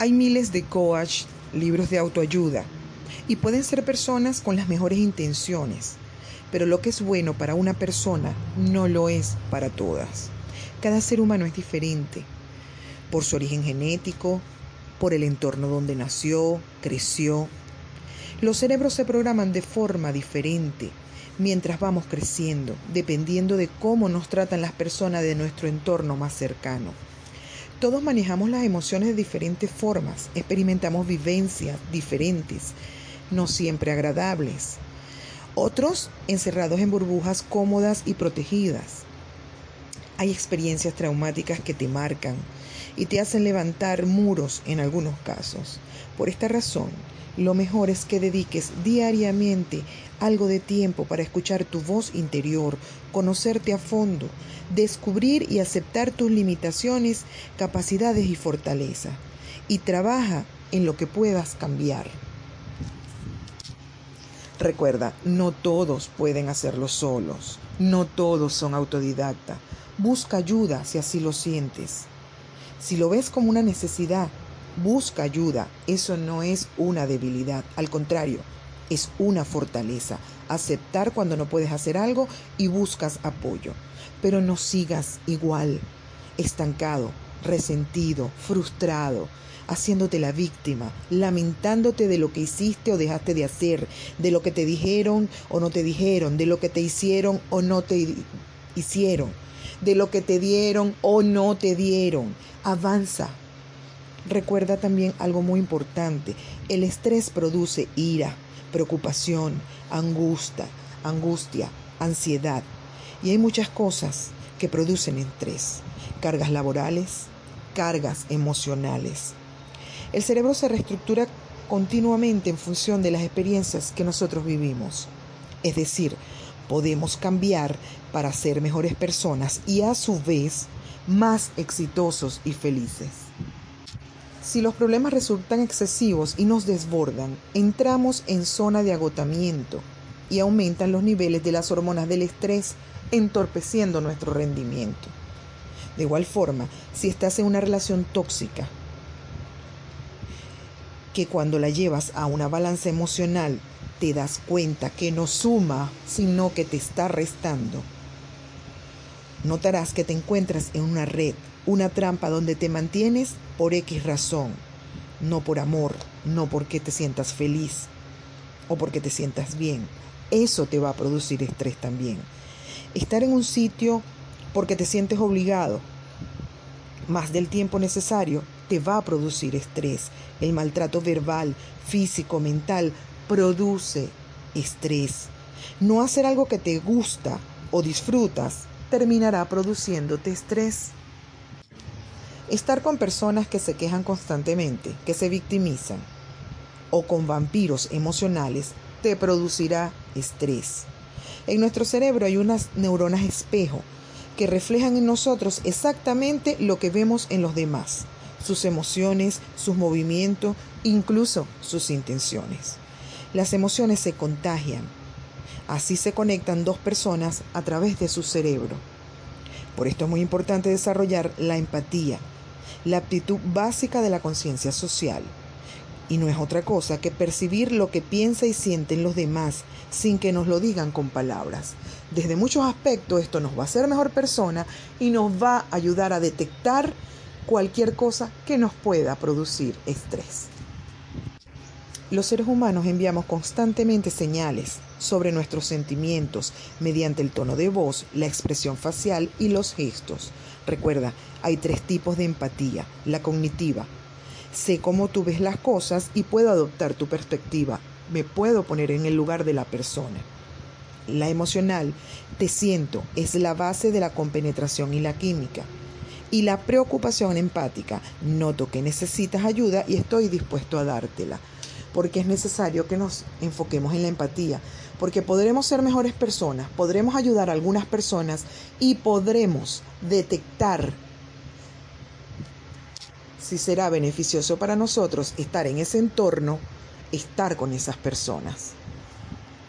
Hay miles de coach, libros de autoayuda, y pueden ser personas con las mejores intenciones, pero lo que es bueno para una persona no lo es para todas. Cada ser humano es diferente, por su origen genético, por el entorno donde nació, creció. Los cerebros se programan de forma diferente mientras vamos creciendo, dependiendo de cómo nos tratan las personas de nuestro entorno más cercano. Todos manejamos las emociones de diferentes formas, experimentamos vivencias diferentes, no siempre agradables. Otros encerrados en burbujas cómodas y protegidas. Hay experiencias traumáticas que te marcan y te hacen levantar muros en algunos casos. Por esta razón, lo mejor es que dediques diariamente algo de tiempo para escuchar tu voz interior, conocerte a fondo, descubrir y aceptar tus limitaciones, capacidades y fortaleza. Y trabaja en lo que puedas cambiar. Recuerda, no todos pueden hacerlo solos, no todos son autodidacta. Busca ayuda si así lo sientes. Si lo ves como una necesidad, busca ayuda. Eso no es una debilidad, al contrario, es una fortaleza. Aceptar cuando no puedes hacer algo y buscas apoyo. Pero no sigas igual, estancado, resentido, frustrado, haciéndote la víctima, lamentándote de lo que hiciste o dejaste de hacer, de lo que te dijeron o no te dijeron, de lo que te hicieron o no te hicieron, de lo que te dieron o no te dieron. Avanza. Recuerda también algo muy importante, el estrés produce ira, preocupación, angustia, angustia, ansiedad. Y hay muchas cosas que producen estrés. Cargas laborales, cargas emocionales. El cerebro se reestructura continuamente en función de las experiencias que nosotros vivimos. Es decir, podemos cambiar para ser mejores personas y a su vez más exitosos y felices. Si los problemas resultan excesivos y nos desbordan, entramos en zona de agotamiento y aumentan los niveles de las hormonas del estrés, entorpeciendo nuestro rendimiento. De igual forma, si estás en una relación tóxica, que cuando la llevas a una balanza emocional te das cuenta que no suma, sino que te está restando, notarás que te encuentras en una red una trampa donde te mantienes por X razón, no por amor, no porque te sientas feliz o porque te sientas bien. Eso te va a producir estrés también. Estar en un sitio porque te sientes obligado más del tiempo necesario te va a producir estrés. El maltrato verbal, físico, mental produce estrés. No hacer algo que te gusta o disfrutas terminará produciéndote estrés. Estar con personas que se quejan constantemente, que se victimizan, o con vampiros emocionales, te producirá estrés. En nuestro cerebro hay unas neuronas espejo que reflejan en nosotros exactamente lo que vemos en los demás, sus emociones, sus movimientos, incluso sus intenciones. Las emociones se contagian. Así se conectan dos personas a través de su cerebro. Por esto es muy importante desarrollar la empatía, la aptitud básica de la conciencia social. Y no es otra cosa que percibir lo que piensa y sienten los demás sin que nos lo digan con palabras. Desde muchos aspectos esto nos va a hacer mejor persona y nos va a ayudar a detectar cualquier cosa que nos pueda producir estrés. Los seres humanos enviamos constantemente señales sobre nuestros sentimientos mediante el tono de voz, la expresión facial y los gestos. Recuerda, hay tres tipos de empatía. La cognitiva. Sé cómo tú ves las cosas y puedo adoptar tu perspectiva. Me puedo poner en el lugar de la persona. La emocional. Te siento. Es la base de la compenetración y la química. Y la preocupación empática. Noto que necesitas ayuda y estoy dispuesto a dártela. Porque es necesario que nos enfoquemos en la empatía porque podremos ser mejores personas, podremos ayudar a algunas personas y podremos detectar si será beneficioso para nosotros estar en ese entorno, estar con esas personas.